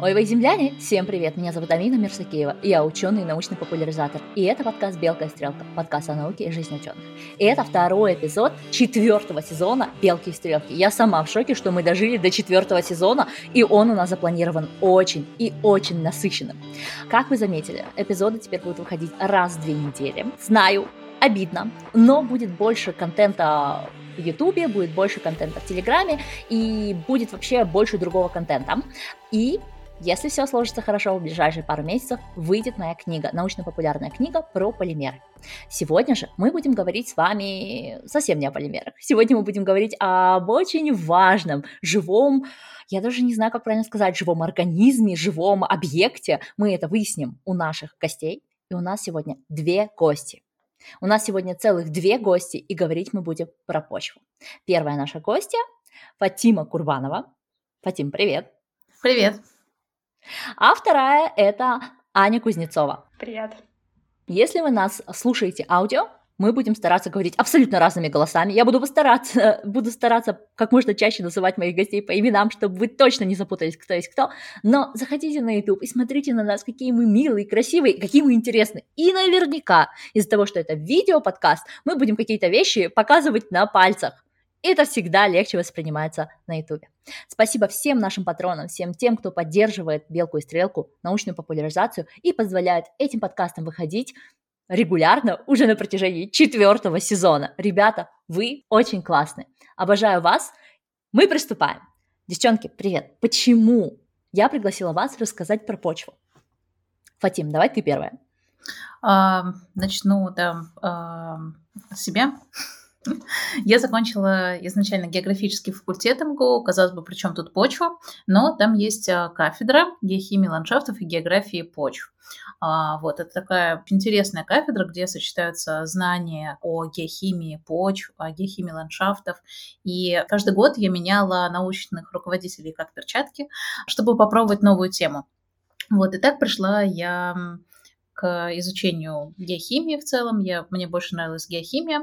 Ой, вы земляне! Всем привет! Меня зовут Амина Мирсакеева, я ученый и научный популяризатор. И это подкаст «Белка и стрелка», подкаст о науке и жизни ученых. И это второй эпизод четвертого сезона «Белки и стрелки». Я сама в шоке, что мы дожили до четвертого сезона, и он у нас запланирован очень и очень насыщенным. Как вы заметили, эпизоды теперь будут выходить раз в две недели. Знаю, обидно, но будет больше контента в Ютубе, будет больше контента в Телеграме и будет вообще больше другого контента. И если все сложится хорошо, в ближайшие пару месяцев выйдет моя книга, научно-популярная книга про полимеры. Сегодня же мы будем говорить с вами совсем не о полимерах. Сегодня мы будем говорить об очень важном, живом, я даже не знаю, как правильно сказать, живом организме, живом объекте. Мы это выясним у наших гостей. И у нас сегодня две гости. У нас сегодня целых две гости, и говорить мы будем про почву. Первая наша гостья Фатима Курбанова. Фатим, привет. Привет. А вторая – это Аня Кузнецова. Привет. Если вы нас слушаете аудио, мы будем стараться говорить абсолютно разными голосами. Я буду постараться, буду стараться как можно чаще называть моих гостей по именам, чтобы вы точно не запутались, кто есть кто. Но заходите на YouTube и смотрите на нас, какие мы милые, красивые, какие мы интересные. И наверняка из-за того, что это видео-подкаст, мы будем какие-то вещи показывать на пальцах это всегда легче воспринимается на YouTube. Спасибо всем нашим патронам, всем тем, кто поддерживает «Белку и стрелку», научную популяризацию и позволяет этим подкастам выходить регулярно уже на протяжении четвертого сезона. Ребята, вы очень классные. Обожаю вас. Мы приступаем. Девчонки, привет. Почему я пригласила вас рассказать про почву? Фатим, давай ты первая. А, начну да, а, себя. Я закончила изначально географический факультет МГУ, казалось бы, при чем тут почва, но там есть а, кафедра геохимии ландшафтов и географии почв. А, вот, это такая интересная кафедра, где сочетаются знания о геохимии почв, о геохимии ландшафтов. И каждый год я меняла научных руководителей как перчатки, чтобы попробовать новую тему. Вот, и так пришла я к изучению геохимии в целом. Я, мне больше нравилась геохимия,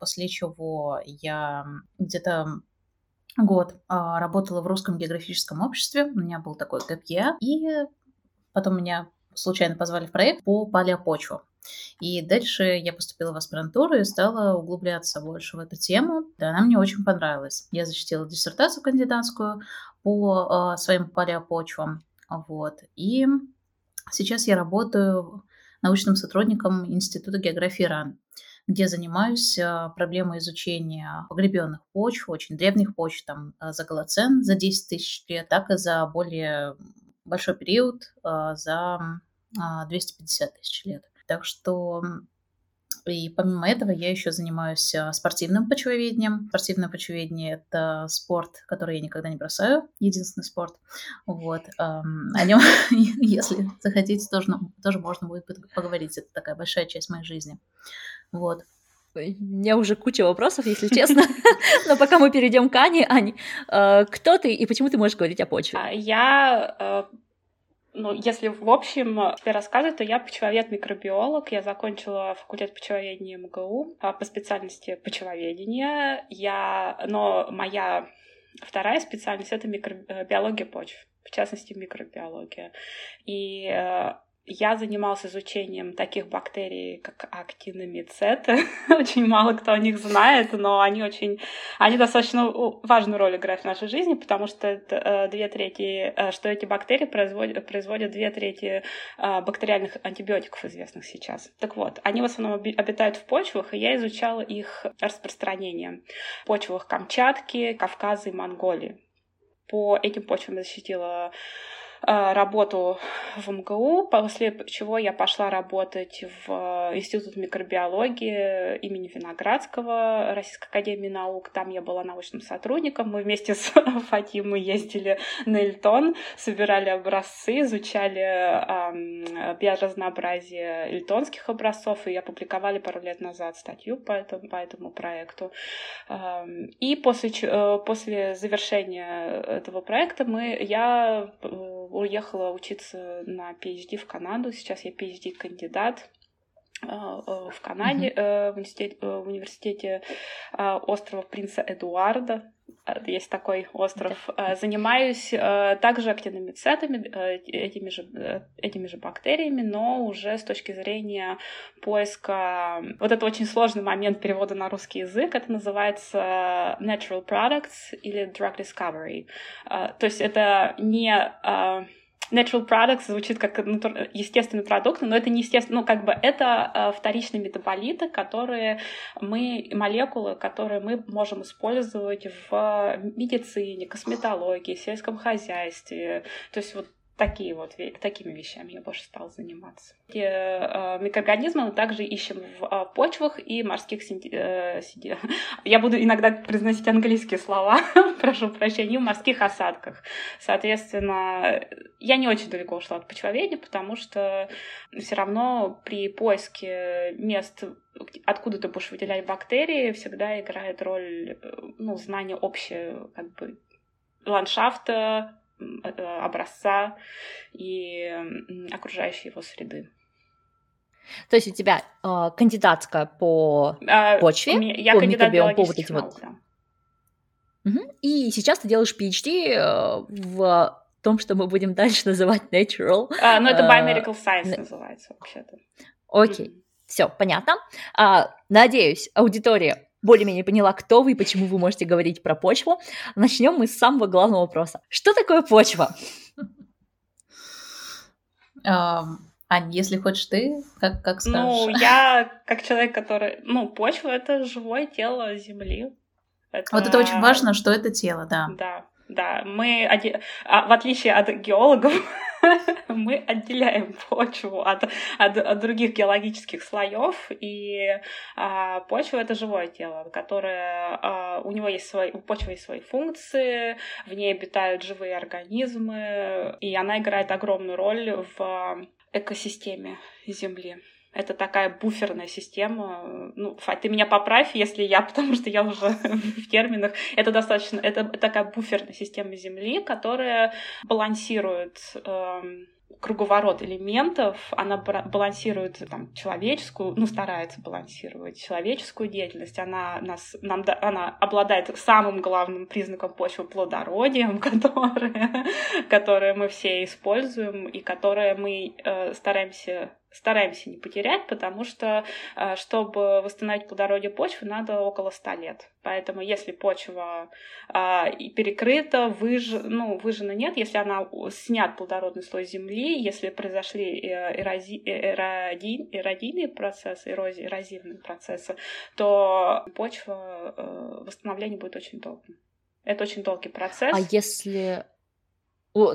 после чего я где-то год а, работала в русском географическом обществе. У меня был такой КПЕ. И потом меня случайно позвали в проект по палеопочвам. И дальше я поступила в аспирантуру и стала углубляться больше в эту тему. Да, она мне очень понравилась. Я защитила диссертацию кандидатскую по э, своим палеопочвам. Вот. И Сейчас я работаю научным сотрудником Института географии РАН, где занимаюсь а, проблемой изучения погребенных почв, очень древних почв, там а, за Голоцен за 10 тысяч лет, так и за более большой период, а, за 250 тысяч лет. Так что и помимо этого я еще занимаюсь а, спортивным почвоведением. Спортивное почвоведение — это спорт, который я никогда не бросаю, единственный спорт. Вот. О нем, если захотите, тоже, тоже можно будет поговорить. Это такая большая часть моей жизни. Вот. У меня уже куча вопросов, если честно. Но пока мы перейдем к Ане, Ань, э, кто ты и почему ты можешь говорить о почве? А, я э, ну, если в общем тебе рассказывать, то я почвовед-микробиолог. Я закончила факультет почвоведения МГУ а, по специальности почвоведения. Я... Но моя вторая специальность — это микробиология почв, в частности, микробиология. И э, я занимался изучением таких бактерий, как актиномицет. очень мало кто о них знает, но они очень, они достаточно важную роль играют в нашей жизни, потому что э, две трети, э, что эти бактерии производят, производят две трети э, бактериальных антибиотиков, известных сейчас. Так вот, они в основном обитают в почвах, и я изучала их распространение в почвах Камчатки, Кавказа и Монголии. По этим почвам я защитила работу в МГУ, после чего я пошла работать в Институт микробиологии имени Виноградского Российской Академии Наук. Там я была научным сотрудником. Мы вместе с Фатимой ездили на Эльтон, собирали образцы, изучали эм, биоразнообразие эльтонских образцов, и опубликовали пару лет назад статью по этому, по этому проекту. И после, э, после завершения этого проекта мы, я э, уехала учиться на PhD в Канаду. Сейчас я PhD-кандидат в Канаде, mm-hmm. в университете, в университете острова Принца Эдуарда Э, есть такой остров, э, занимаюсь э, также активными цетами, этими же, этими же бактериями, но уже с точки зрения поиска... Вот это очень сложный момент перевода на русский язык, это называется natural products или drug discovery. То есть это не natural products звучит как естественный продукт, но это не естественно, ну, как бы это э, вторичные метаболиты, которые мы, молекулы, которые мы можем использовать в медицине, косметологии, сельском хозяйстве. То есть вот такие вот, такими вещами я больше стала заниматься. И, э, микроорганизмы мы также ищем в э, почвах и морских синти... э, синти... Я буду иногда произносить английские слова, прошу прощения, в морских осадках. Соответственно, я не очень далеко ушла от почвоведения, потому что все равно при поиске мест откуда ты будешь выделять бактерии, всегда играет роль э, ну, знание общее как бы ландшафта, образца и окружающей его среды. То есть у тебя э, кандидатская по а, почве, меня, я по микробиому, по вот этим вот. Да. Угу. И сейчас ты делаешь PhD э, в том, что мы будем дальше называть natural. А, ну, это э, biomedical science uh, называется вообще-то. Окей, mm-hmm. все, понятно. А, надеюсь, аудитория более-менее поняла, кто вы и почему вы можете говорить про почву. Начнем мы с самого главного вопроса. Что такое почва? Ань, если хочешь ты, как, как скажешь? Ну, я как человек, который... Ну, почва — это живое тело Земли. Это... Вот это очень важно, что это тело, да. Да, да. Мы, а, в отличие от геологов, мы отделяем почву от, от, от других геологических слоев, и а, почва это живое тело, которое а, у него есть свои, у почвы есть свои функции, в ней обитают живые организмы, и она играет огромную роль в экосистеме Земли. Это такая буферная система. Ну, Фать, ты меня поправь, если я, потому что я уже в терминах. Это достаточно, это такая буферная система Земли, которая балансирует эм, круговорот элементов, она балансирует там, человеческую, ну, старается балансировать человеческую деятельность, она, нас, нам, она обладает самым главным признаком почвы плодородием, которое, которое мы все используем и которое мы э, стараемся стараемся не потерять, потому что, э, чтобы восстановить плодородие почвы, надо около 100 лет. Поэтому если почва а, перекрыта, выж... ну, выжжена нет, если она снят плодородный слой земли, если произошли э, эрози... Э, эроди... эродийные процессы, эрозии, эрозивные процессы, то почва восстановление будет очень долгим. Это очень долгий процесс. А если...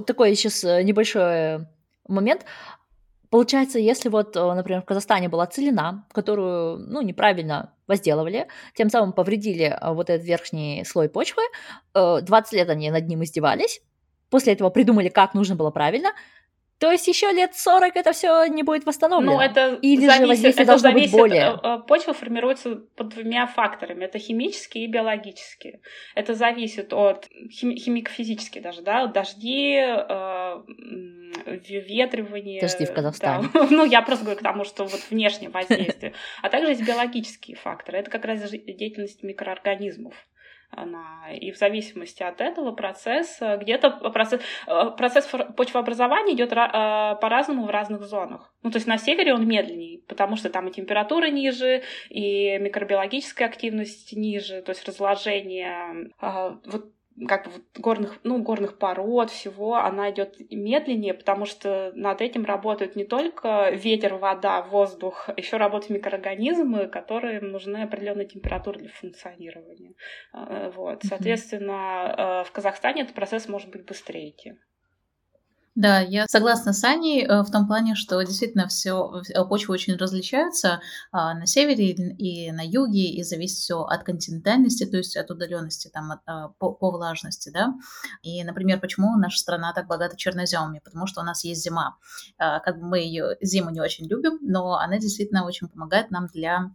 Такой сейчас небольшой момент. Получается, если вот, э, например, в Казахстане была целина, которую, ну, неправильно возделывали, тем самым повредили э, вот этот верхний слой почвы, 20 э, лет они над ним издевались, после этого придумали, как нужно было правильно, то есть еще лет 40 это все не будет восстановлено. Ну, это Или зависит, же воздействие это должно зависит, быть более... Почва формируется под двумя факторами. Это химические и биологические. Это зависит от хим... химико-физически даже, да, от дожди, э, ветривания. Дожди в Казахстане. Да. Ну, я просто говорю к тому, что вот внешнее воздействие. А также есть биологические факторы. Это как раз деятельность микроорганизмов она. И в зависимости от этого процесс, где-то процесс, э, процесс почвообразования идет э, по-разному в разных зонах. Ну, то есть на севере он медленнее, потому что там и температура ниже, и микробиологическая активность ниже, то есть разложение. Э, вот как бы вот горных, ну, горных пород, всего, она идет медленнее, потому что над этим работают не только ветер, вода, воздух, еще работают микроорганизмы, которые нужны определенная температура для функционирования. А, вот. Соответственно, в Казахстане этот процесс может быть быстрее идти. Да, я согласна с Аней э, в том плане, что действительно все э, почвы очень различаются а, на севере и на юге, и зависит все от континентальности, то есть от удаленности там, от, а, по, по влажности, да. И, например, почему наша страна так богата черноземами? Потому что у нас есть зима. А, как бы мы ее зиму не очень любим, но она действительно очень помогает нам для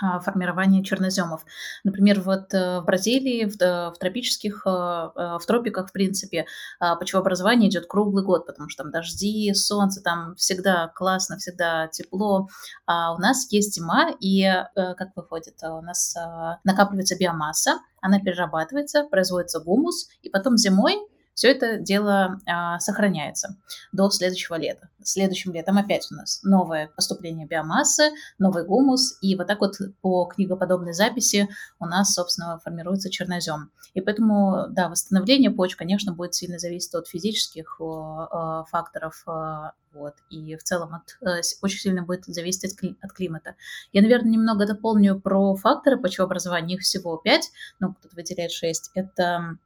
формирования черноземов. Например, вот э, в Бразилии, в, в тропических, э, э, в тропиках, в принципе, а, почвообразование идет круглый год, потому что там дожди, солнце, там всегда классно, всегда тепло. А у нас есть зима, и как выходит, у нас накапливается биомасса, она перерабатывается, производится гумус, и потом зимой все это дело а, сохраняется до следующего лета. Следующим летом опять у нас новое поступление биомассы, новый гумус, и вот так вот по книгоподобной записи у нас, собственно, формируется чернозем. И поэтому, да, восстановление почв, конечно, будет сильно зависеть от физических э, факторов, э, вот, и в целом от, э, очень сильно будет зависеть от, кли, от климата. Я, наверное, немного дополню про факторы почвообразования, их всего пять, ну, кто-то выделяет шесть. Это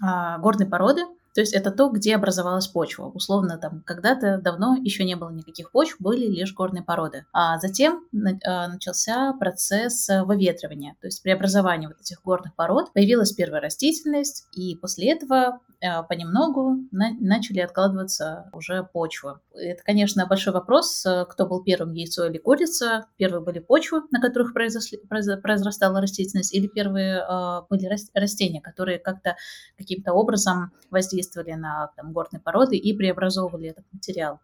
горной породы, то есть это то, где образовалась почва. Условно, там когда-то давно еще не было никаких почв, были лишь горные породы. А затем а, начался процесс выветривания, то есть преобразования вот этих горных пород. Появилась первая растительность, и после этого а, понемногу на, начали откладываться уже почвы. Это, конечно, большой вопрос, э, кто был первым, яйцо или курица. Первые были почвы, на которых произошли, произрастала растительность, или первые э, были растения, которые как-то каким-то образом воздействовали на там, горные породы и преобразовывали этот материал.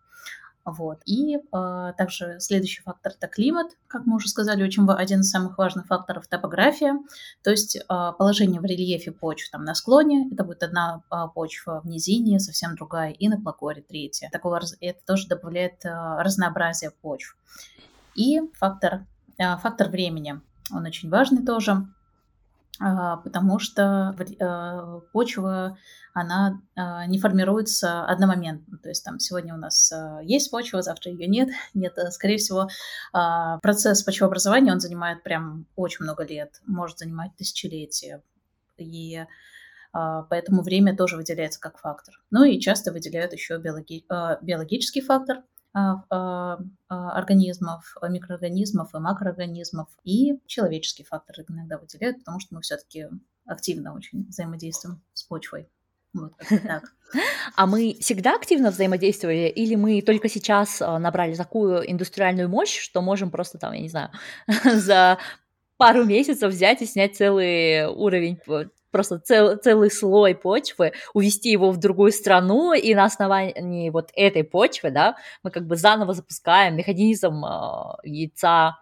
Вот. И э, также следующий фактор – это климат. Как мы уже сказали, очень один из самых важных факторов – топография, то есть э, положение в рельефе почв там, на склоне. Это будет одна э, почва в низине, совсем другая, и на плакоре третья. Такого, это тоже добавляет э, разнообразие почв. И фактор, э, фактор времени, он очень важный тоже, потому что э, почва она э, не формируется одномоментно. То есть там сегодня у нас есть почва, завтра ее нет. Нет, э, скорее всего, процесс почвообразования, он занимает прям очень много лет, может занимать тысячелетия. И поэтому время тоже выделяется как фактор. Ну и часто выделяют еще биологи- биологический фактор организмов, микроорганизмов и макроорганизмов, и человеческий фактор иногда выделяют, потому что мы все-таки активно очень взаимодействуем с почвой. Вот так. А мы всегда активно взаимодействовали, или мы только сейчас а, набрали такую индустриальную мощь, что можем просто там, я не знаю, за пару месяцев взять и снять целый уровень просто цел, целый слой почвы, увести его в другую страну, и на основании вот этой почвы, да, мы как бы заново запускаем механизм э, яйца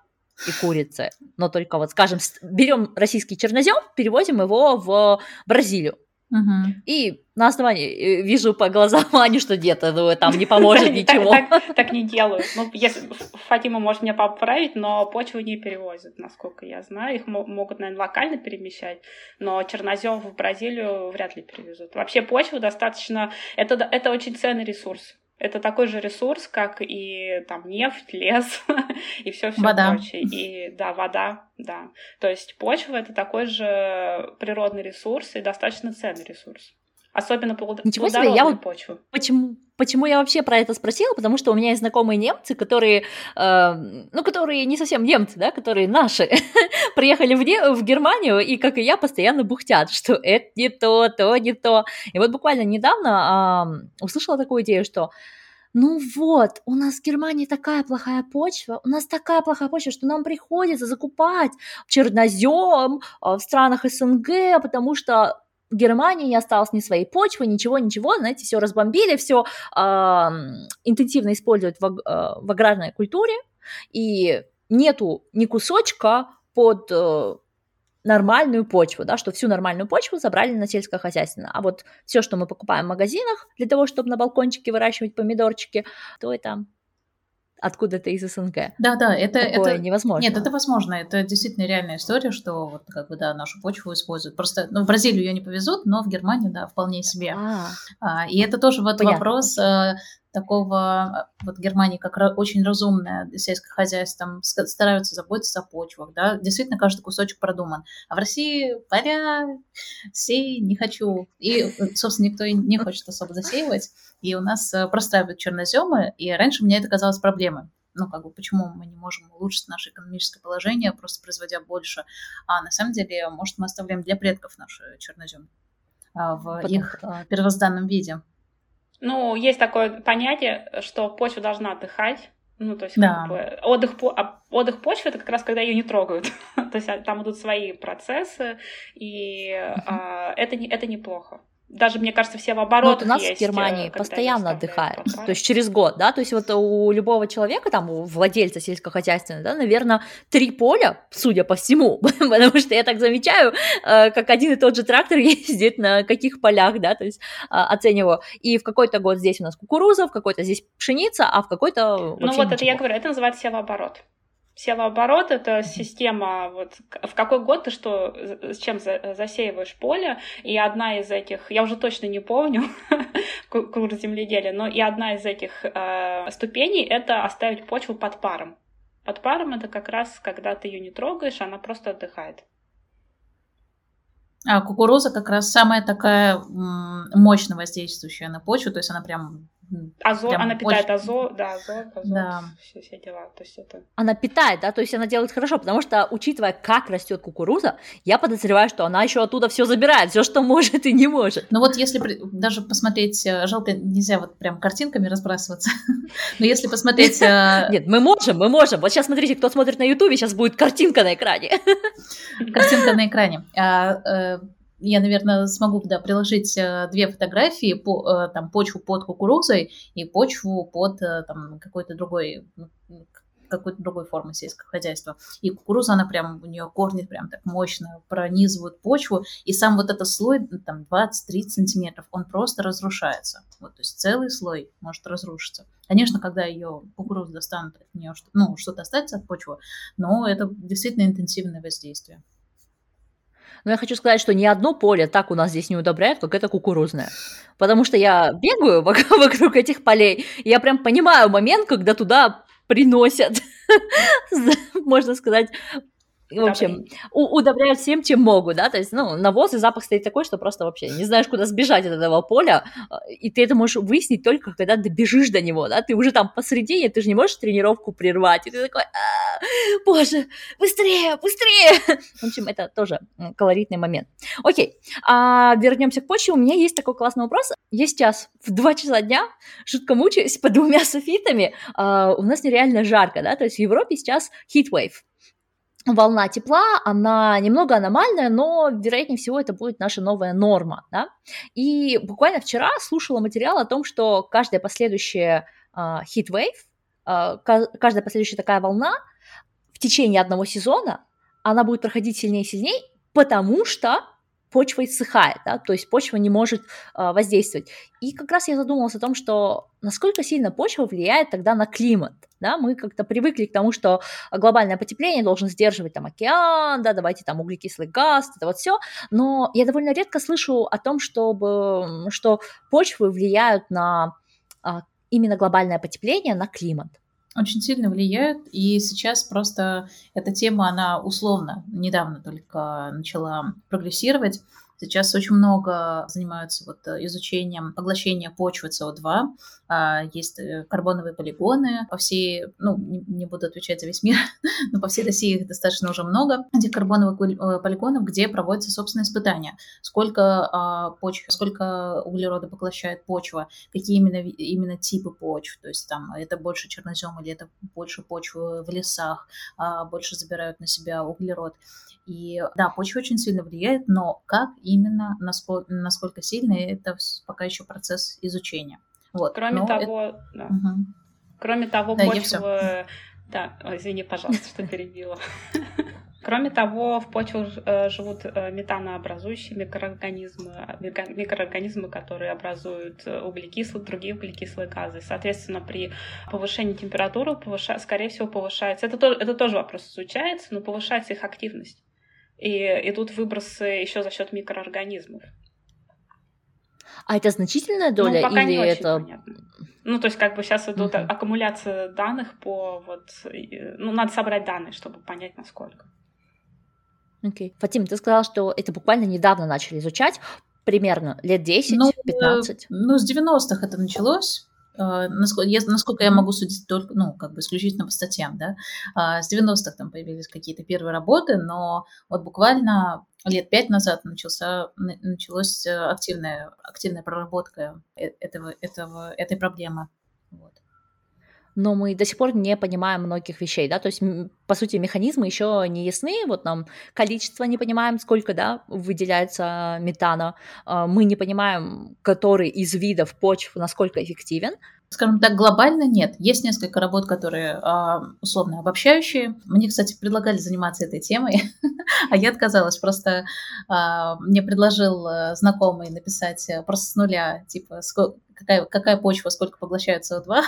и курицы. Но только вот, скажем, берем российский чернозем, переводим его в Бразилию. Угу. И на основании э, вижу по глазам Ани, что где-то ну, там не поможет ничего. Так не делают. Ну, если Фатима может меня поправить, но почву не перевозят, насколько я знаю. Их могут, наверное, локально перемещать, но чернозем в Бразилию вряд ли перевезут. Вообще почва достаточно... Это, это очень ценный ресурс. Это такой же ресурс, как и там нефть, лес и все все прочее. И да, вода, да. То есть почва это такой же природный ресурс и достаточно ценный ресурс. Особенно плод... Ничего себе, я вот почву. Почему, почему я вообще про это спросила? Потому что у меня есть знакомые немцы, которые, э, ну, которые не совсем немцы, да, которые наши, приехали в, не... в Германию и, как и я, постоянно бухтят, что это не то, то не то. И вот буквально недавно э, услышала такую идею, что ну вот, у нас в Германии такая плохая почва, у нас такая плохая почва, что нам приходится закупать чернозем а, в странах СНГ, потому что Германии не осталось ни своей почвы, ничего, ничего, знаете, все разбомбили, все э, интенсивно используют в, э, в аграрной культуре, и нету ни кусочка под э, нормальную почву, да, что всю нормальную почву забрали на сельскохозяйственное. А вот все, что мы покупаем в магазинах для того, чтобы на балкончике выращивать помидорчики, то это откуда-то из СНГ. Да, да, это, Такое это невозможно. Нет, это возможно. Это действительно реальная история, что вот как бы да, нашу почву используют. Просто ну, в Бразилию ее не повезут, но в Германию, да, вполне себе. А, а, и это тоже вот Понятно. вопрос э, такого вот Германии как очень разумное сельское хозяйство, там стараются заботиться о почвах, да, действительно каждый кусочек продуман. А в России паря, сей, не хочу. И, собственно, никто и не хочет особо засеивать. И у нас э, простраивают черноземы, и раньше мне это казалось проблемой ну, как бы, почему мы не можем улучшить наше экономическое положение, просто производя больше. А на самом деле, может, мы оставляем для предков наши черноземы а, в Потом... их а, первозданном виде. Ну, есть такое понятие, что почва должна отдыхать, Ну, то есть, да. как бы, отдых, а отдых почвы это как раз когда ее не трогают. то есть а, там идут свои процессы, и uh-huh. а, это, не, это неплохо даже, мне кажется, все в оборот. Вот у нас есть, в Германии э, постоянно отдыхают, то есть через год, да, то есть вот у любого человека, там, у владельца сельскохозяйственного, да, наверное, три поля, судя по всему, потому что я так замечаю, э, как один и тот же трактор ездит на каких полях, да, то есть а, оцениваю, и в какой-то год здесь у нас кукуруза, в какой-то здесь пшеница, а в какой-то Ну вот это я говорю, это называется севооборот. Севооборот — это система, вот в какой год ты что, с чем засеиваешь поле, и одна из этих, я уже точно не помню курс земледелия, но и одна из этих э, ступеней — это оставить почву под паром. Под паром — это как раз, когда ты ее не трогаешь, она просто отдыхает. А кукуруза как раз самая такая мощно воздействующая на почву, то есть она прям Азот, она питает очень... азот, да, азот, азот, да. Все, все дела. То есть это... Она питает, да, то есть она делает хорошо, потому что, учитывая, как растет кукуруза, я подозреваю, что она еще оттуда все забирает, все, что может и не может. Ну вот если даже посмотреть, э, жалко, нельзя вот прям картинками разбрасываться, но если посмотреть... Э, Нет, мы можем, мы можем. Вот сейчас смотрите, кто смотрит на Ютубе, сейчас будет картинка на экране. Картинка на экране. Я, наверное, смогу да, приложить э, две фотографии, по, э, там, почву под кукурузой и почву под э, там, какой-то другой ну, какой-то другой формы сельского хозяйства. И кукуруза, она прям, у нее корни прям так мощно пронизывают почву, и сам вот этот слой, там, 20-30 сантиметров, он просто разрушается. Вот, то есть целый слой может разрушиться. Конечно, когда ее кукурузу достанут от нее, ну, что-то останется от почвы, но это действительно интенсивное воздействие. Но я хочу сказать, что ни одно поле так у нас здесь не удобряют, как это кукурузное. Потому что я бегаю вокруг этих полей, и я прям понимаю момент, когда туда приносят, можно сказать, в общем, у- удобряют всем, чем могут, да, то есть, ну, навоз и запах стоит такой, что просто вообще не знаешь, куда сбежать от этого поля, и ты это можешь выяснить только, когда добежишь до него, да, ты уже там посредине, ты же не можешь тренировку прервать, и ты такой, «А, боже, быстрее, быстрее, в общем, это тоже колоритный момент. Окей, а вернемся к почве, у меня есть такой классный вопрос, я сейчас в 2 часа дня жутко мучаюсь под двумя софитами, а, у нас нереально жарко, да, то есть в Европе сейчас heat wave, волна тепла, она немного аномальная, но, вероятнее всего, это будет наша новая норма, да. И буквально вчера слушала материал о том, что каждая последующая heat wave, uh, каждая последующая такая волна в течение одного сезона, она будет проходить сильнее и сильнее, потому что почва иссыхает, да, то есть почва не может э, воздействовать. И как раз я задумалась о том, что насколько сильно почва влияет тогда на климат, да, мы как-то привыкли к тому, что глобальное потепление должен сдерживать там океан, да, давайте там углекислый газ, это вот все, но я довольно редко слышу о том, чтобы, что почвы влияют на а, именно глобальное потепление, на климат очень сильно влияет. И сейчас просто эта тема, она условно недавно только начала прогрессировать. Сейчас очень много занимаются вот э, изучением поглощения почвы СО2. А, есть э, карбоновые полигоны по всей, ну, не буду отвечать за весь мир, но по всей России их достаточно уже много, этих карбоновых э, полигонов, где проводятся собственные испытания. Сколько а, почв, сколько углерода поглощает почва, какие именно, именно типы почв, то есть там это больше чернозем или это больше почвы в лесах, а, больше забирают на себя углерод. И да, почва очень сильно влияет, но как именно, насколько, насколько сильно, это пока еще процесс изучения. Вот. Кроме но того, это... да. угу. кроме того, да, почва... Да, извини, пожалуйста, что перебила. Кроме того, в почвах э, живут э, метанообразующие микроорганизмы, микроорганизмы, которые образуют э, углекислые, другие углекислые газы. Соответственно, при повышении температуры, повыша... скорее всего, повышается... Это, тоже, это тоже вопрос изучается, но повышается их активность и идут выбросы еще за счет микроорганизмов. А это значительная доля ну, пока или не это? Очень понятно. Ну, то есть, как бы сейчас идут uh-huh. аккумуляция данных по вот. Ну, надо собрать данные, чтобы понять, насколько. Окей. Okay. Фатим, ты сказала, что это буквально недавно начали изучать, примерно лет 10-15. Ну, ну, с 90-х это началось. А, насколько я, насколько я могу судить только, ну, как бы исключительно по статьям, да, а, с 90-х там появились какие-то первые работы, но вот буквально лет пять назад начался, началась э, активная, активная проработка э, этого, этого, этой проблемы. Вот. Но мы до сих пор не понимаем многих вещей, да, то есть, по сути, механизмы еще не ясны, вот нам количество не понимаем, сколько, да, выделяется метана, а, мы не понимаем, который из видов почв насколько эффективен, Скажем так, глобально нет. Есть несколько работ, которые а, условно обобщающие. Мне, кстати, предлагали заниматься этой темой, а я отказалась. Просто а, мне предложил э, знакомый написать э, просто с нуля, типа, какая, какая почва, сколько поглощает СО2,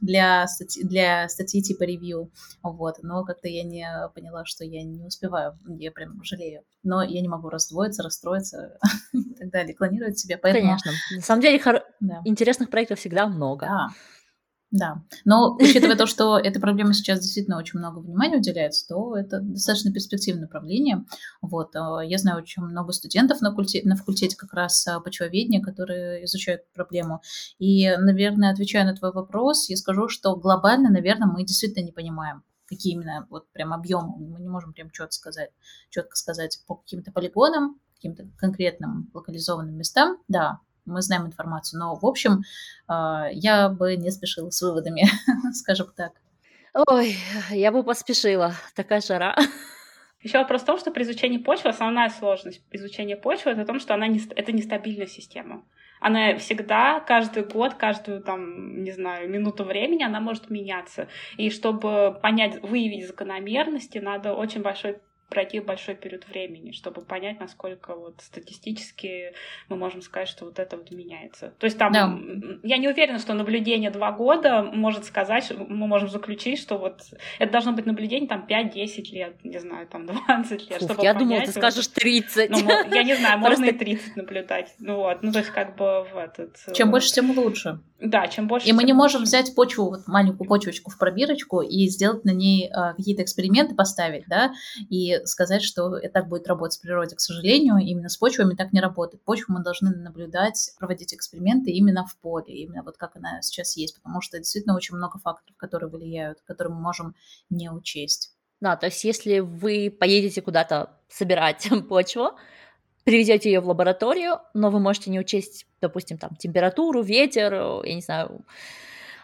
для, статьи, для статьи типа ревью, вот, но как-то я не поняла, что я не успеваю, я прям жалею, но я не могу раздвоиться, расстроиться и так далее, клонировать себя, поэтому... Конечно, на самом деле хор... да. интересных проектов всегда много. Да, да, но учитывая то, что этой проблеме сейчас действительно очень много внимания уделяется, то это достаточно перспективное направление. Вот, а, я знаю очень много студентов на факультете, на факультете как раз а, почвоведения, которые изучают проблему. И, наверное, отвечая на твой вопрос, я скажу, что глобально, наверное, мы действительно не понимаем, какие именно вот прям объемы. Мы не можем прям четко сказать, четко сказать по каким-то полигонам, каким-то конкретным локализованным местам. Да, мы знаем информацию. Но, в общем, а, я бы не спешила с выводами, скажем так. Ой, я бы поспешила. Такая жара. Еще вопрос в том, что при изучении почвы основная сложность изучения почвы это в том, что она не, это нестабильная система. Она всегда, каждый год, каждую там, не знаю, минуту времени она может меняться. И чтобы понять, выявить закономерности, надо очень большой пройти большой период времени, чтобы понять, насколько вот статистически мы можем сказать, что вот это вот меняется. То есть там, да. я не уверена, что наблюдение два года может сказать, мы можем заключить, что вот это должно быть наблюдение там 5-10 лет, не знаю, там 20 лет, Фух, чтобы я понять, думала, ты скажешь 30. Ну, я не знаю, можно и 30 наблюдать. Ну вот, ну то есть как бы в этот... Чем э, больше, тем лучше. Да, чем больше. И мы не можем взять почву, вот маленькую почвочку в пробирочку и сделать на ней э, какие-то эксперименты поставить, да, и сказать, что так будет работать в природе. К сожалению, именно с почвами так не работает. Почву мы должны наблюдать, проводить эксперименты именно в поле, именно вот как она сейчас есть, потому что действительно очень много факторов, которые влияют, которые мы можем не учесть. Да, то есть если вы поедете куда-то собирать почву, привезете ее в лабораторию, но вы можете не учесть, допустим, там температуру, ветер, я не знаю,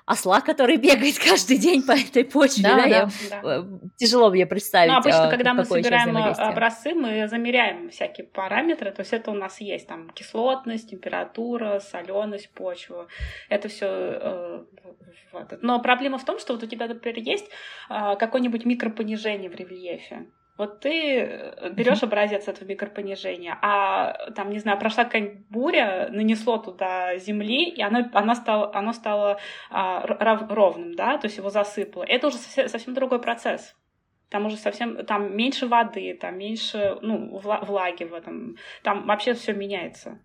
осла, который бегает каждый день по этой почве. Да, да, я, да. Э, тяжело мне представить. Ну, обычно, а, когда мы собираем э, образцы, мы замеряем всякие параметры, то есть это у нас есть там кислотность, температура, соленость почвы. Это все э. Но проблема в том, что вот у тебя, например, есть э, какое-нибудь микропонижение в рельефе. Вот ты э, берешь образец этого микропонижения, а там, не знаю, прошла какая-нибудь буря, нанесло туда земли, и оно, оно стало, оно стало а, ровным, да, то есть его засыпало. Это уже совсем, совсем другой процесс. Там уже совсем, там меньше воды, там меньше, ну, влаги в этом. Там вообще все меняется.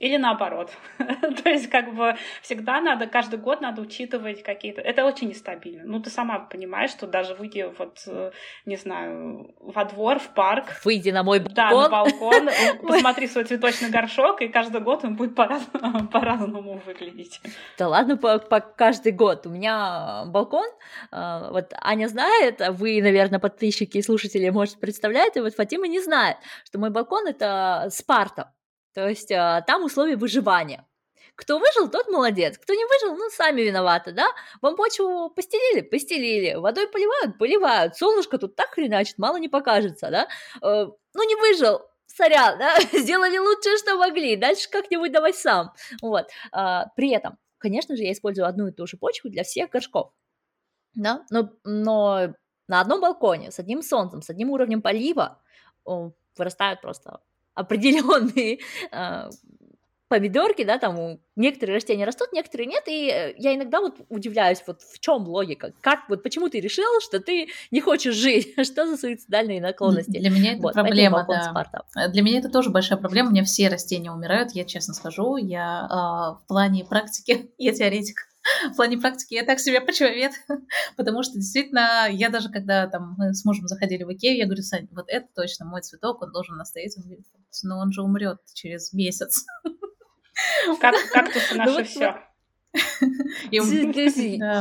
Или наоборот. То есть, как бы всегда надо, каждый год надо учитывать какие-то... Это очень нестабильно. Ну, ты сама понимаешь, что даже выйди вот, э, не знаю, во двор, в парк. Выйди на мой балкон. Да, на балкон, э, посмотри свой цветочный горшок, и каждый год он будет по-разному, по-разному выглядеть. Да ладно, по, по каждый год. У меня балкон, э, вот Аня знает, а вы, наверное, подписчики и слушатели, может, представляете, вот Фатима не знает, что мой балкон — это Спарта. То есть а, там условия выживания. Кто выжил, тот молодец. Кто не выжил, ну, сами виноваты, да? Вам почву постелили? Постелили. Водой поливают? Поливают. Солнышко тут так хреначит, мало не покажется, да? Э, ну, не выжил, сорян, да? Сделали лучшее, что могли. Дальше как-нибудь давай сам. Вот. А, при этом, конечно же, я использую одну и ту же почву для всех горшков. Да? Но, но на одном балконе, с одним солнцем, с одним уровнем полива вырастают просто определенные э, помидорки, да, там некоторые растения растут, некоторые нет, и э, я иногда вот удивляюсь, вот в чем логика, как вот почему ты решил, что ты не хочешь жить, что за суицидальные наклонности? Для меня это вот, проблема, да. Спарта. Э, для меня это тоже большая проблема, у меня все растения умирают, я честно скажу, я э, в плане практики, я теоретик, в плане практики я так себе почвовед, потому что действительно, я даже когда там мы с мужем заходили в Икею, я говорю, Сань, вот это точно мой цветок, он должен настоять. Он говорит, но он же умрет через месяц. Как, как тут наше ну, все.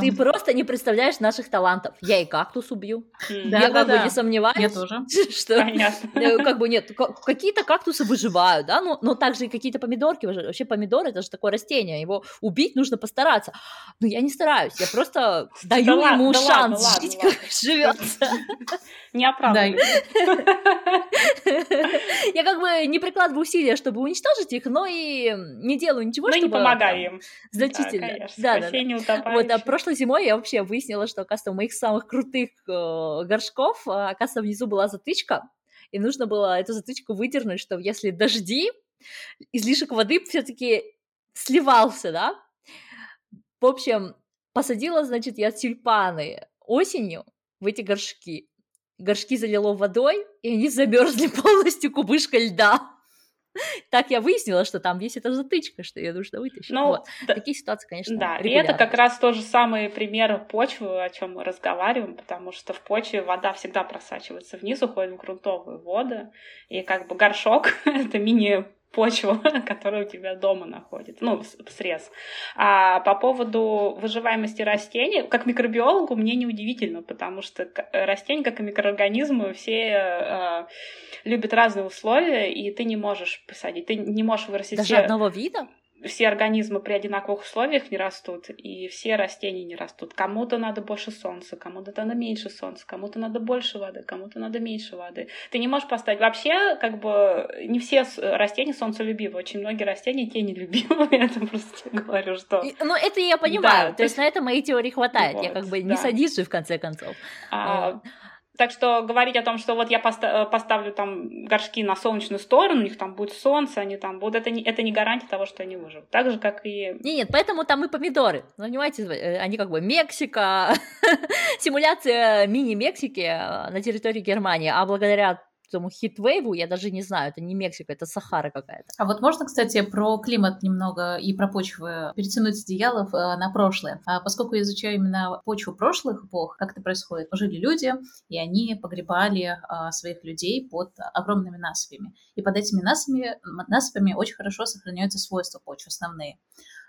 Ты просто не представляешь наших талантов. Я и кактус убью. Я как бы не сомневаюсь. Я тоже. Что э, как бы нет, какие-то кактусы выживают, да, но также и какие-то помидорки. Вообще помидор это же такое растение, его убить нужно постараться. Но я не стараюсь, я просто даю ему шанс жить, как живется. Не оправдывай. Я как бы не прикладываю усилия, чтобы уничтожить их, но и не делаю ничего, чтобы... не помогаю им. Значительно. Да, конечно. Да, да. Вот, а прошлой зимой я вообще выяснила, что, оказывается, у моих самых крутых э, горшков, а, оказывается, внизу была затычка, и нужно было эту затычку выдернуть, чтобы если дожди, излишек воды все-таки сливался, да. В общем, посадила, значит, я тюльпаны осенью в эти горшки. Горшки залило водой, и они замерзли полностью кубышка льда. Так я выяснила, что там есть эта затычка, что ее нужно вытащить. Ну, вот. да, Такие ситуации, конечно, Да, и это как раз тот же самый пример почвы, о чем мы разговариваем, потому что в почве вода всегда просачивается вниз, уходит в грунтовые воды, и как бы горшок — это мини почву, которая у тебя дома находится, ну, срез. А по поводу выживаемости растений, как микробиологу, мне неудивительно, потому что растения, как и микроорганизмы, все э, любят разные условия, и ты не можешь посадить, ты не можешь вырастить... Даже все... одного вида? Все организмы при одинаковых условиях не растут, и все растения не растут. Кому-то надо больше солнца, кому-то надо меньше солнца, кому-то надо больше воды, кому-то надо меньше воды. Ты не можешь поставить... Вообще, как бы, не все растения солнцелюбивы. Очень многие растения тенелюбивы. Я это просто говорю, что... Ну, это я понимаю. Да, то есть на это моей теории хватает. Вот, я как бы да. не садист в конце концов. А, так что говорить о том, что вот я поста- поставлю там горшки на солнечную сторону, у них там будет солнце, они там будут, это не, это не гарантия того, что они выживут. Так же, как и... Нет, нет, поэтому там и помидоры. Понимаете, э, они как бы Мексика, симуляция мини-Мексики э, на территории Германии, а благодаря этому хитвейву, я даже не знаю, это не Мексика, это Сахара какая-то. А вот можно, кстати, про климат немного и про почвы перетянуть одеяло э, на прошлое. А поскольку я изучаю именно почву прошлых эпох, как это происходит, жили люди, и они погребали а, своих людей под огромными насыпями. И под этими насыпями, насыпями очень хорошо сохраняются свойства почвы основные.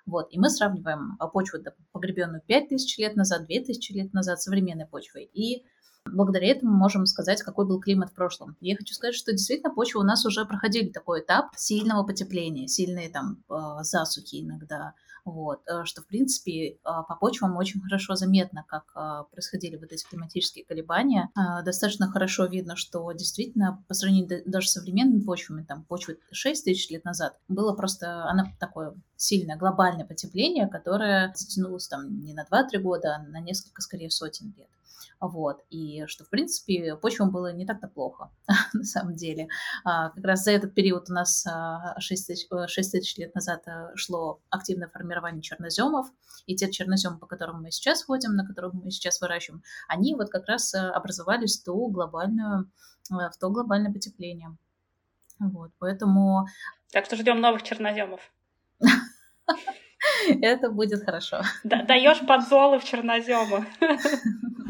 Вот, и мы сравниваем почву, погребенную 5000 лет назад, 2000 лет назад, современной почвой. И Благодаря этому мы можем сказать, какой был климат в прошлом. Я хочу сказать, что действительно почва у нас уже проходили такой этап сильного потепления, сильные там э, засухи иногда, вот, э, что, в принципе, э, по почвам очень хорошо заметно, как происходили вот эти климатические колебания. Достаточно хорошо видно, что действительно по сравнению даже с современными почвами, там почвы 6 тысяч лет назад, было просто, она такое сильное глобальное потепление, которое затянулось там не на 2-3 года, а на несколько, скорее, сотен лет. Вот. И что, в принципе, почвам было не так-то плохо, на самом деле. А, как раз за этот период у нас 6 тысяч, 6 тысяч лет назад э, шло активное формирование черноземов, и те черноземы, по которым мы сейчас ходим, на которых мы сейчас выращиваем, они вот как раз э, образовались в ту глобальную, э, в то глобальное потепление. Вот, поэтому... Так что ждем новых черноземов. Это будет хорошо. Даешь подзолы в черноземы.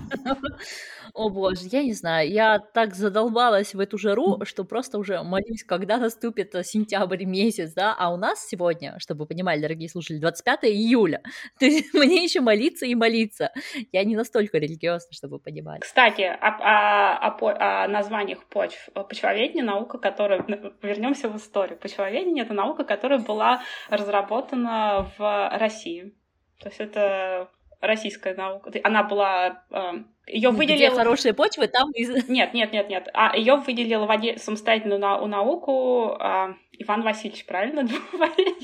О боже, я не знаю, я так задолбалась в эту жару, что просто уже молюсь, когда наступит э, сентябрь месяц, да, а у нас сегодня, чтобы вы понимали, дорогие слушатели, 25 июля, то есть мне еще молиться и молиться. Я не настолько религиозна, чтобы вы понимали. Кстати, о, о, о, о названиях почв. Почвоведение — наука, которая... Вернемся в историю. Почвоведение — это наука, которая была разработана в России. То есть это российская наука. Она была... Э, ее выделили... Где хорошие почвы, там... Нет, нет, нет, нет. А ее выделил в оде... самостоятельную на... науку а, Иван Васильевич, правильно?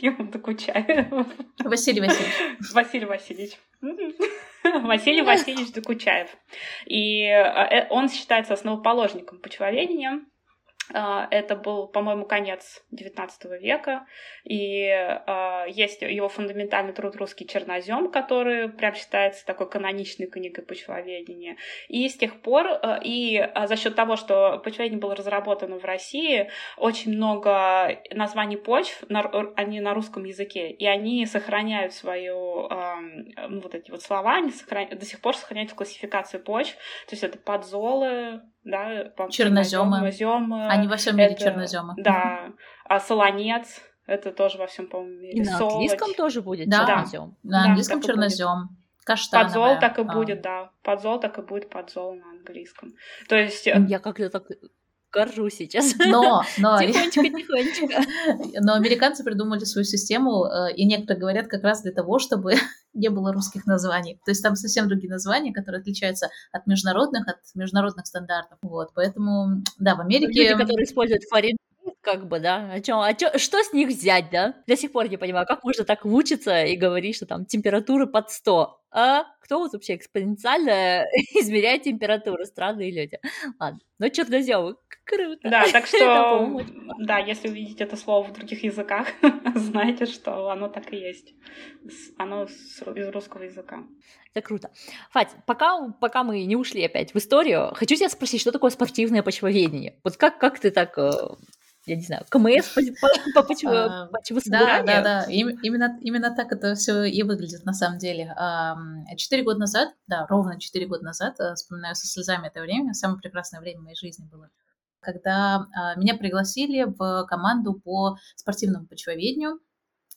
Иван Докучаев. Василий Васильевич. Василий Васильевич. Василий Васильевич Докучаев. И э, он считается основоположником почвоведения. А, это был, по-моему, конец XIX века, и э, есть его фундаментальный труд «Русский чернозем», который прям считается такой каноничной книгой почвоведения. И с тех пор, э, и за счет того, что почвоведение было разработано в России, очень много названий почв, на, они на русском языке, и они сохраняют свою, э, вот эти вот слова, они сохраняют, до сих пор сохраняют в классификации почв, то есть это подзолы, да, черноземы. черноземы. Они во всем мире это, черноземы. Да, а солонец, Это тоже во всем, по-моему, мире. И на Солочь. английском тоже будет Да. чернозем. На Да, английском так и будет. чернозем. Каштановая. Подзол так и а, будет, да. Подзол так и будет подзол на английском. То есть... Я как-то так горжусь сейчас. Но, но, Тихонечко, тихонечко. но американцы придумали свою систему, э, и некоторые говорят как раз для того, чтобы не было русских названий. То есть там совсем другие названия, которые отличаются от международных, от международных стандартов. Вот, поэтому, да, в Америке... Люди, которые используют Фарид, как бы, да, о чем, о чё- что с них взять, да? До сих пор не понимаю, как можно так мучиться и говорить, что там температура под 100. А кто вот вообще экспоненциально измеряет температуру? Странные люди. Ладно, ну черноземы, круто. Да, так что, да, если увидите это слово в других языках, знаете, что оно так и есть. Оно из русского языка. Это круто. Фать, пока, пока мы не ушли опять в историю, хочу тебя спросить, что такое спортивное почвоведение? Вот как, как ты так, э, я не знаю, КМС по, по, по А, Да, да, да. Им- именно, именно так это все и выглядит на самом деле. Четыре года назад, да, ровно четыре года назад, э, вспоминаю со слезами это время, самое прекрасное время в моей жизни было, когда а, меня пригласили в команду по спортивному почвоведению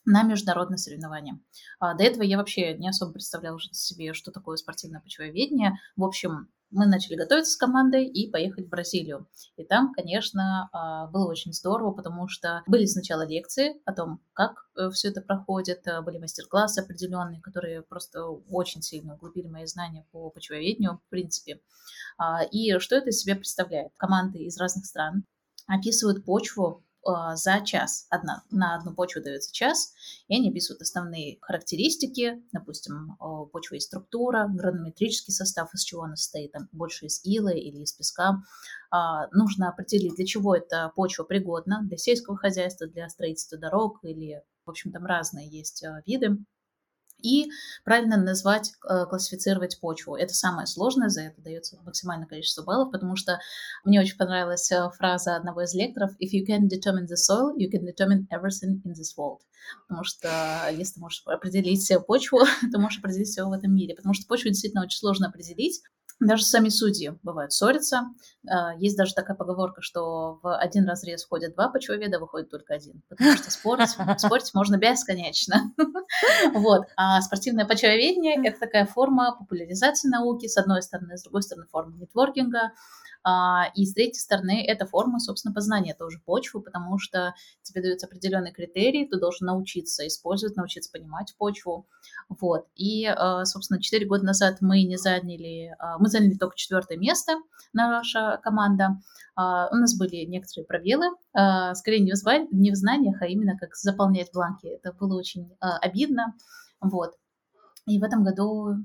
на международные соревнования. А, До этого я вообще не особо представляла себе, что такое спортивное почвоведение. В общем, мы начали готовиться с командой и поехать в Бразилию. И там, конечно, а, было очень здорово, потому что были сначала лекции о том, как все это проходит, а, были мастер-классы определенные, которые просто очень сильно углубили мои знания по почвоведению, в принципе. А, И что это из себя представляет? Команды из разных стран описывают почву за час. Одна, на одну почву дается час, и они описывают основные характеристики, допустим, а, почва и структура, гранометрический состав, из чего она состоит, там, больше из ила или из песка. А, нужно определить, для чего эта почва пригодна, для сельского хозяйства, для строительства дорог или, в общем, там разные есть а, виды. И правильно назвать, э, классифицировать почву. Это самое сложное, за это дается максимальное количество баллов, потому что мне очень понравилась э, фраза одного из лекторов «If you can determine the soil, you can determine everything in this world». Потому что если ты можешь определить почву, то можешь определить все в этом мире. Потому что почву действительно очень сложно определить. Даже сами судьи бывают ссорятся. Э, Есть даже такая поговорка, что в один разрез входят два почвоведа, выходит только один. Потому что спорить, спорить можно бесконечно. Вот. А спортивное почвоведение – это такая форма популяризации науки, с одной стороны, с другой стороны, форма нетворкинга, а, и с третьей стороны, это форма, собственно, познания тоже почвы, потому что тебе даются определенные критерии, ты должен научиться использовать, научиться понимать почву. Вот. И, а, собственно, 4 года назад мы не заняли, а, мы заняли только четвертое место, наша команда. А, У нас были некоторые пробелы, а, скорее не в, знаниях, а именно как заполнять бланки. Это было очень а, обидно. Вот. И в этом году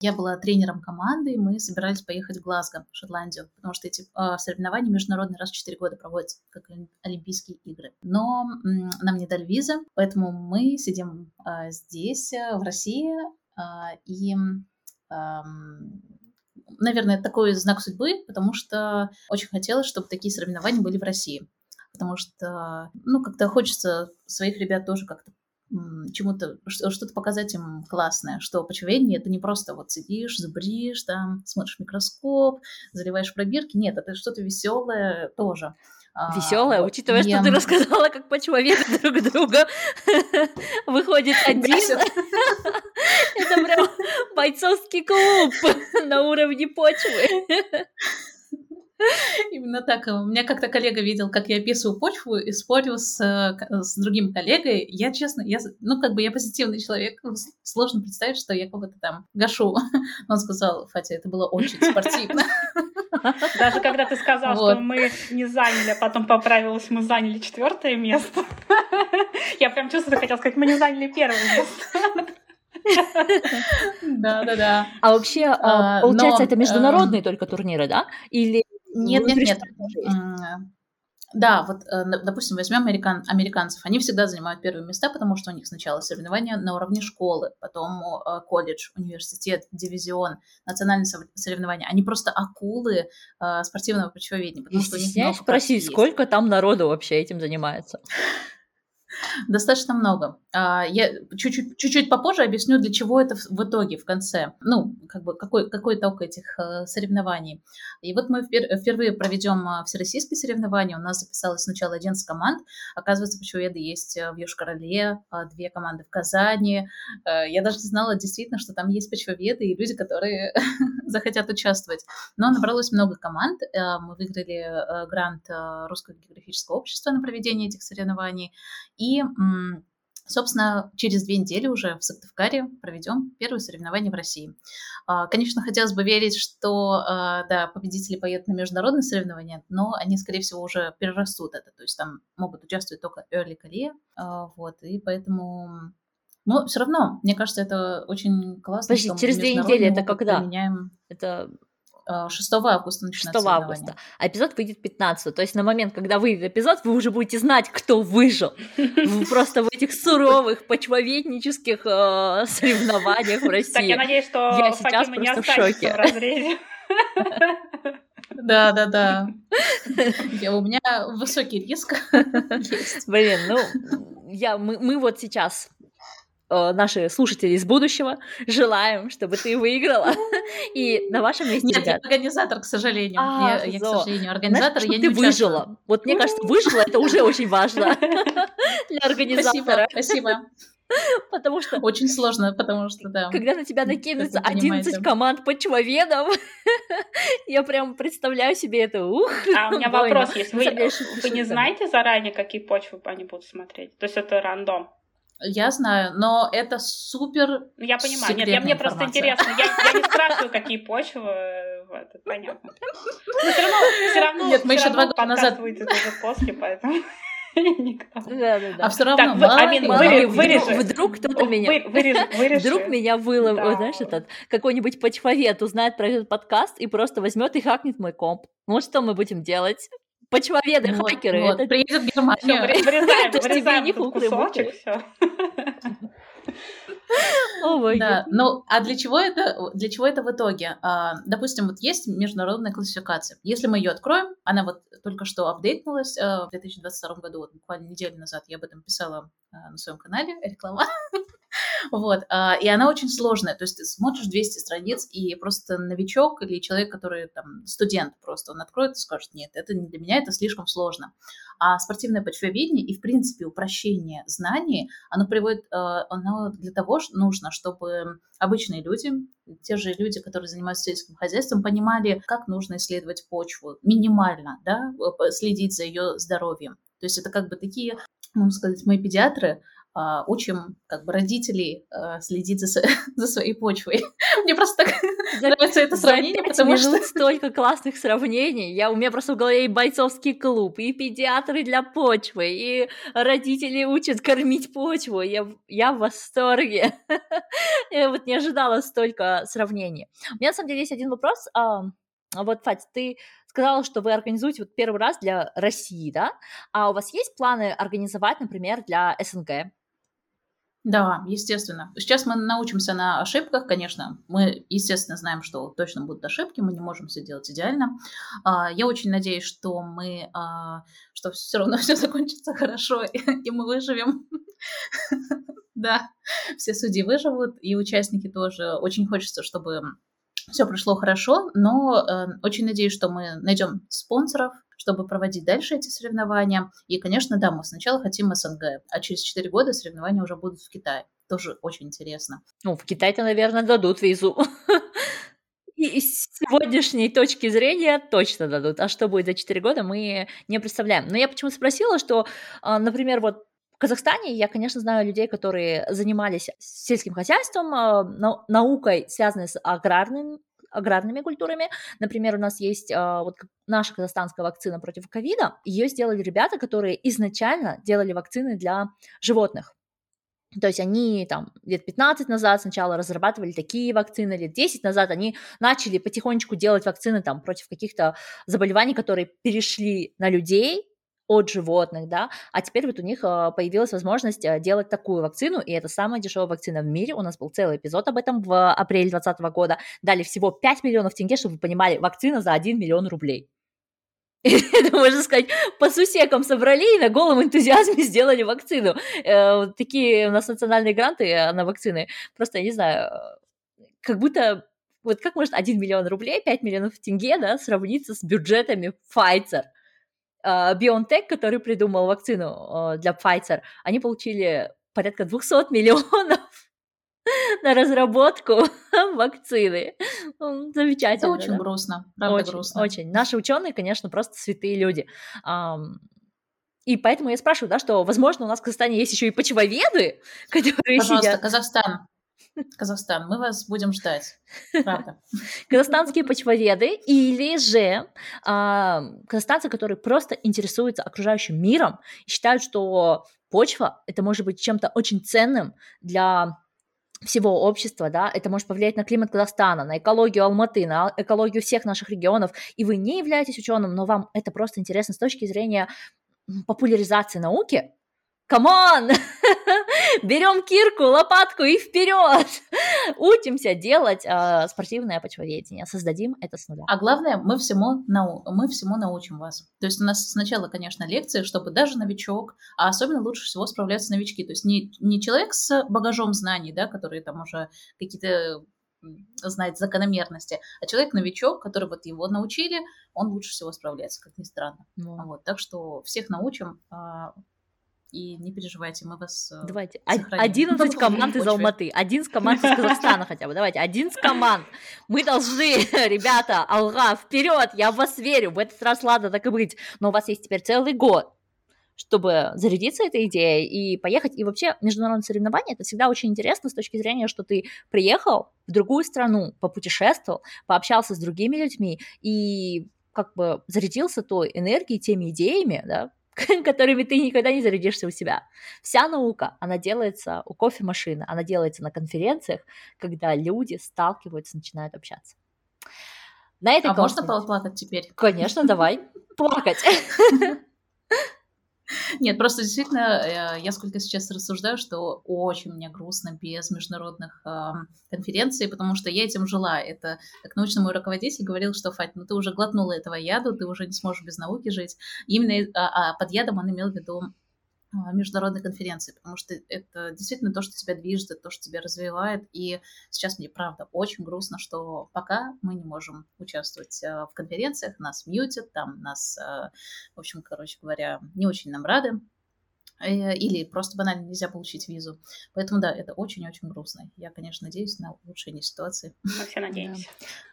я была тренером команды, и мы собирались поехать в Глазго, в Шотландию, потому что эти э, соревнования международные раз в 4 года проводятся, как Олим- Олимпийские игры. Но м, нам не дали визы, поэтому мы сидим э, здесь, в России, э, и, наверное, такой знак судьбы, потому что очень хотелось, чтобы такие соревнования были в России. Потому что, ну, как-то хочется своих ребят тоже как-то чему-то, что-то показать им классное, что почвоведение это не просто вот сидишь, зубришь, там, смотришь микроскоп, заливаешь пробирки. Нет, это что-то веселое тоже. А, Веселая, вот. учитывая, И, что ты рассказала, как почвоведы друг друга выходит один. Это прям бойцовский клуб на уровне почвы. Именно так. У меня как-то коллега видел, как я описываю почву и спорил с, э, с другим коллегой. Я, честно, я, ну, как бы я позитивный человек. с- Сложно представить, что я кого-то там гашу. Он сказал, Фатя, это было очень спортивно. Даже когда ты сказал, Вот. что мы не заняли, а потом поправилась, мы заняли четвертое место. Я прям чувствую, хотел сказать, мы не заняли первое место. Да-да-да. А вообще, а, А, получается, но, это международные только турниры, да? Или Нет, нет, нет. Да, вот, э, допустим, возьмем американ, американцев. Они всегда занимают первые места, потому что у них сначала соревнования на уровне школы, потом э, колледж, университет, дивизион, национальные сор- соревнования. Они просто акулы э, спортивного почвоведения, потому Не что у них много спросить, сколько там народу вообще этим занимается? Достаточно много. А, я чуть-чуть, чуть-чуть попозже объясню, для чего это в итоге, в конце. Ну, как бы какой, какой итог этих э, соревнований. И вот мы впервые проведем э, всероссийские соревнования. У нас записалось сначала 11 команд. Оказывается, почвоеды есть э, в Южкороле, две команды в Казани. Я даже не знала действительно, что там есть почвоведы и люди, которые захотят участвовать. Но набралось много команд. Мы выиграли грант Русского географического общества на проведение этих соревнований. И Собственно, через две недели уже в Сыктывкаре проведем первые соревнования в России. А, конечно, хотелось бы верить, что а, да, победители поедут на международные соревнования, но они, скорее всего, уже перерастут это. То есть там могут участвовать только early career. А, вот, и поэтому но все равно, мне кажется, это очень классно. Подожди, через две недели это когда? Применяем... Это 6 августа начинается 6 августа. А эпизод выйдет 15. То есть на момент, когда выйдет эпизод, вы уже будете знать, кто выжил. Просто в этих суровых почвоведнических э, соревнованиях в России. Так, я надеюсь, что я сейчас не просто в шоке. Да, да, да. У меня высокий риск. Блин, ну, я, мы, мы вот сейчас наши слушатели из будущего желаем, чтобы ты выиграла. И на вашем месте, Нет, ребят... я организатор, к сожалению. А, я, я, к сожалению, организатор, Знаешь, я не ты выжила. Вот мне кажется, выжила, это уже очень важно для организатора. Спасибо, спасибо. Потому что... Очень сложно, потому что, да. Когда на тебя накинутся 11 команд по человекам, я прям представляю себе это. Ух, а у меня вопрос есть. Вы, вы не знаете заранее, какие почвы они будут смотреть? То есть это рандом? Я знаю, но это супер. Ну, я понимаю. Нет, я, мне просто интересно. Я, я не спрашиваю, какие почвы. Это понятно. Но все равно, все равно, Нет, мы еще два года назад выйдет уже после, поэтому. Никто. Да, да, да. А все равно, так, мало, Амин, мало, вырежь, вырежь. Вдруг кто-то меня, вырежь. вдруг меня вылов, да. знаешь, этот какой-нибудь почвовед узнает про этот подкаст и просто возьмет и хакнет мой комп. Вот что мы будем делать? Почвоведы, вот, хакеры. Вот, это... Приедет в Германию. Вырезаем, вырезаем этот кусочек, все. Oh да, ну а для чего это, для чего это в итоге? А, допустим, вот есть международная классификация. Если мы ее откроем, она вот только что апдейтнулась а, в 2022 году, вот буквально неделю назад я об этом писала а, на своем канале, реклама. Вот, а, и она очень сложная, то есть ты смотришь 200 страниц, и просто новичок или человек, который там студент просто, он откроет и скажет, нет, это не для меня, это слишком сложно. А спортивное почвоведение и, в принципе, упрощение знаний, оно приводит, а, оно для того нужно, чтобы обычные люди, те же люди, которые занимаются сельским хозяйством, понимали, как нужно исследовать почву минимально, да, следить за ее здоровьем. То есть это как бы такие, можно сказать, мы педиатры, учим как бы родителей а, следить за, за своей почвой. Мне просто так нравится это сравнение, потому что... столько классных сравнений. Я, у меня просто в голове и бойцовский клуб, и педиатры для почвы, и родители учат кормить почву. Я, я в восторге. Я вот не ожидала столько сравнений. У меня, на самом деле, есть один вопрос. Вот, Фать, ты сказала, что вы организуете вот первый раз для России, да? А у вас есть планы организовать, например, для СНГ? Да, естественно. Сейчас мы научимся на ошибках, конечно. Мы, естественно, знаем, что точно будут ошибки, мы не можем все делать идеально. А, я очень надеюсь, что мы, а, что все равно все закончится хорошо, и мы выживем. Да, все судьи выживут, и участники тоже. Очень хочется, чтобы все прошло хорошо, но э, очень надеюсь, что мы найдем спонсоров, чтобы проводить дальше эти соревнования. И, конечно, да, мы сначала хотим СНГ, а через 4 года соревнования уже будут в Китае. Тоже очень интересно. Ну, в Китае-то, наверное, дадут визу. И с сегодняшней точки зрения точно дадут. А что будет за 4 года, мы не представляем. Но я почему спросила, что, а, например, вот в Казахстане я, конечно, знаю людей, которые занимались сельским хозяйством, а, наукой, связанной с аграрным аграрными культурами. Например, у нас есть э, вот наша казахстанская вакцина против ковида. Ее сделали ребята, которые изначально делали вакцины для животных. То есть они там лет 15 назад сначала разрабатывали такие вакцины, лет 10 назад они начали потихонечку делать вакцины там против каких-то заболеваний, которые перешли на людей, от животных, да, а теперь вот у них а, появилась возможность а, делать такую вакцину, и это самая дешевая вакцина в мире, у нас был целый эпизод об этом в апреле 2020 года, дали всего 5 миллионов тенге, чтобы вы понимали, вакцина за 1 миллион рублей. Это, можно сказать, по сусекам собрали и на голом энтузиазме сделали вакцину. Э, такие у нас национальные гранты на вакцины. Просто, я не знаю, как будто вот как может 1 миллион рублей, 5 миллионов тенге, да, сравниться с бюджетами Pfizer? BioNTech, который придумал вакцину для Pfizer, они получили порядка 200 миллионов на разработку вакцины. Замечательно. Это очень да? грустно, правда очень, грустно. Очень. Наши ученые, конечно, просто святые люди. И поэтому я спрашиваю, да, что, возможно, у нас в Казахстане есть еще и почвоведы, которые Пожалуйста, сидят... Казахстан. Казахстан, мы вас будем ждать, правда. Казахстанские почвоведы или же а, казахстанцы, которые просто интересуются окружающим миром и считают, что почва это может быть чем-то очень ценным для всего общества, да, это может повлиять на климат Казахстана, на экологию Алматы, на экологию всех наших регионов, и вы не являетесь ученым, но вам это просто интересно с точки зрения популяризации науки, come on, берем кирку, лопатку и вперед, учимся делать э, спортивное почвоведение, создадим это с нуля. А главное, мы всему, нау мы всему научим вас. То есть у нас сначала, конечно, лекции, чтобы даже новичок, а особенно лучше всего справляются новички. То есть не, не человек с багажом знаний, да, который там уже какие-то знает закономерности, а человек-новичок, который вот его научили, он лучше всего справляется, как ни странно. Мм. Вот, так что всех научим, а, и не переживайте, мы вас э, Давайте, сохраним. 11 команд из Алматы, один с команд из Казахстана хотя бы, давайте, один с команд. Мы должны, ребята, Алга, вперед, я в вас верю, в этот раз ладно, так и быть, но у вас есть теперь целый год, чтобы зарядиться этой идеей и поехать. И вообще международные соревнования это всегда очень интересно с точки зрения, что ты приехал в другую страну, попутешествовал, пообщался с другими людьми и как бы зарядился той энергией, теми идеями, да, которыми ты никогда не зарядишься у себя. Вся наука, она делается у кофемашины, она делается на конференциях, когда люди сталкиваются, начинают общаться. На этой а можно плакать теперь? Конечно, давай плакать. Нет, просто действительно, э, я сколько сейчас рассуждаю, что очень мне грустно без международных э, конференций, потому что я этим жила. Это как научный мой руководитель говорил, что, Фать, ну ты уже глотнула этого яду, ты уже не сможешь без науки жить. Именно а, а под ядом он имел в виду международной конференции, потому что это действительно то, что тебя движет, то, что тебя развивает. И сейчас мне, правда, очень грустно, что пока мы не можем участвовать а, в конференциях, нас мьютят, там нас, а, в общем, короче говоря, не очень нам рады. Э, или просто банально нельзя получить визу. Поэтому да, это очень-очень грустно. Я, конечно, надеюсь на улучшение ситуации. Мы все надеемся.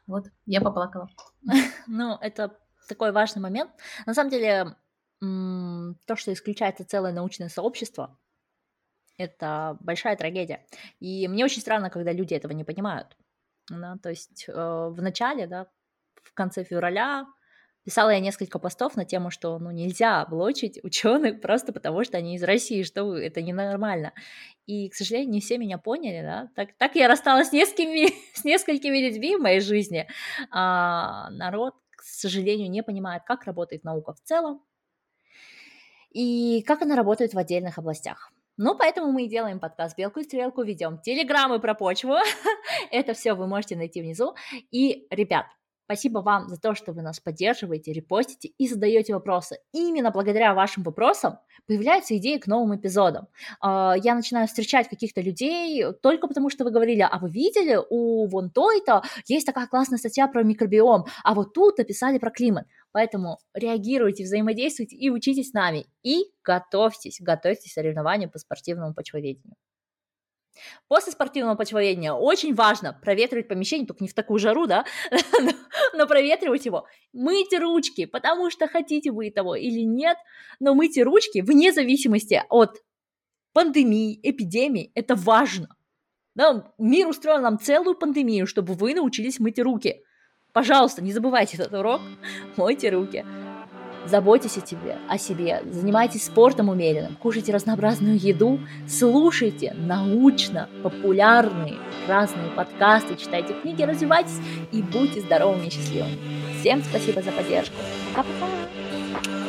Вот, я поплакала. Ну, это такой важный момент. На самом деле, то, что исключается целое научное сообщество, это большая трагедия. И мне очень странно, когда люди этого не понимают. Да, то есть э, в начале, да, в конце февраля писала я несколько постов на тему, что ну, нельзя блочить ученых просто потому, что они из России, что это ненормально. И, к сожалению, не все меня поняли, да. Так, так я рассталась с несколькими, с несколькими людьми в моей жизни. А народ, к сожалению, не понимает, как работает наука в целом, и как она работает в отдельных областях. Ну, поэтому мы и делаем подкаст «Белку и стрелку», ведем телеграммы про почву. Это все вы можете найти внизу. И, ребят, Спасибо вам за то, что вы нас поддерживаете, репостите и задаете вопросы. именно благодаря вашим вопросам появляются идеи к новым эпизодам. А, я начинаю встречать каких-то людей только потому, что вы говорили, а вы видели, у вон той-то есть такая классная статья про микробиом, а вот тут написали про климат. Поэтому реагируйте, взаимодействуйте и учитесь с нами. И готовьтесь, готовьтесь к соревнованиям по спортивному почвоведению. После спортивного почвоведения очень важно проветривать помещение, только не в такую жару, да, но проветривать его. Мыть ручки, потому что хотите вы того или нет, но мыть ручки вне зависимости от пандемии, эпидемии, это важно. Да, мир устроил нам целую пандемию, чтобы вы научились мыть руки. Пожалуйста, не забывайте этот урок, мойте руки. Заботьтесь о тебе, о себе, занимайтесь спортом умеренным, кушайте разнообразную еду, слушайте научно популярные разные подкасты, читайте книги, развивайтесь и будьте здоровыми и счастливыми. Всем спасибо за поддержку. Пока-пока!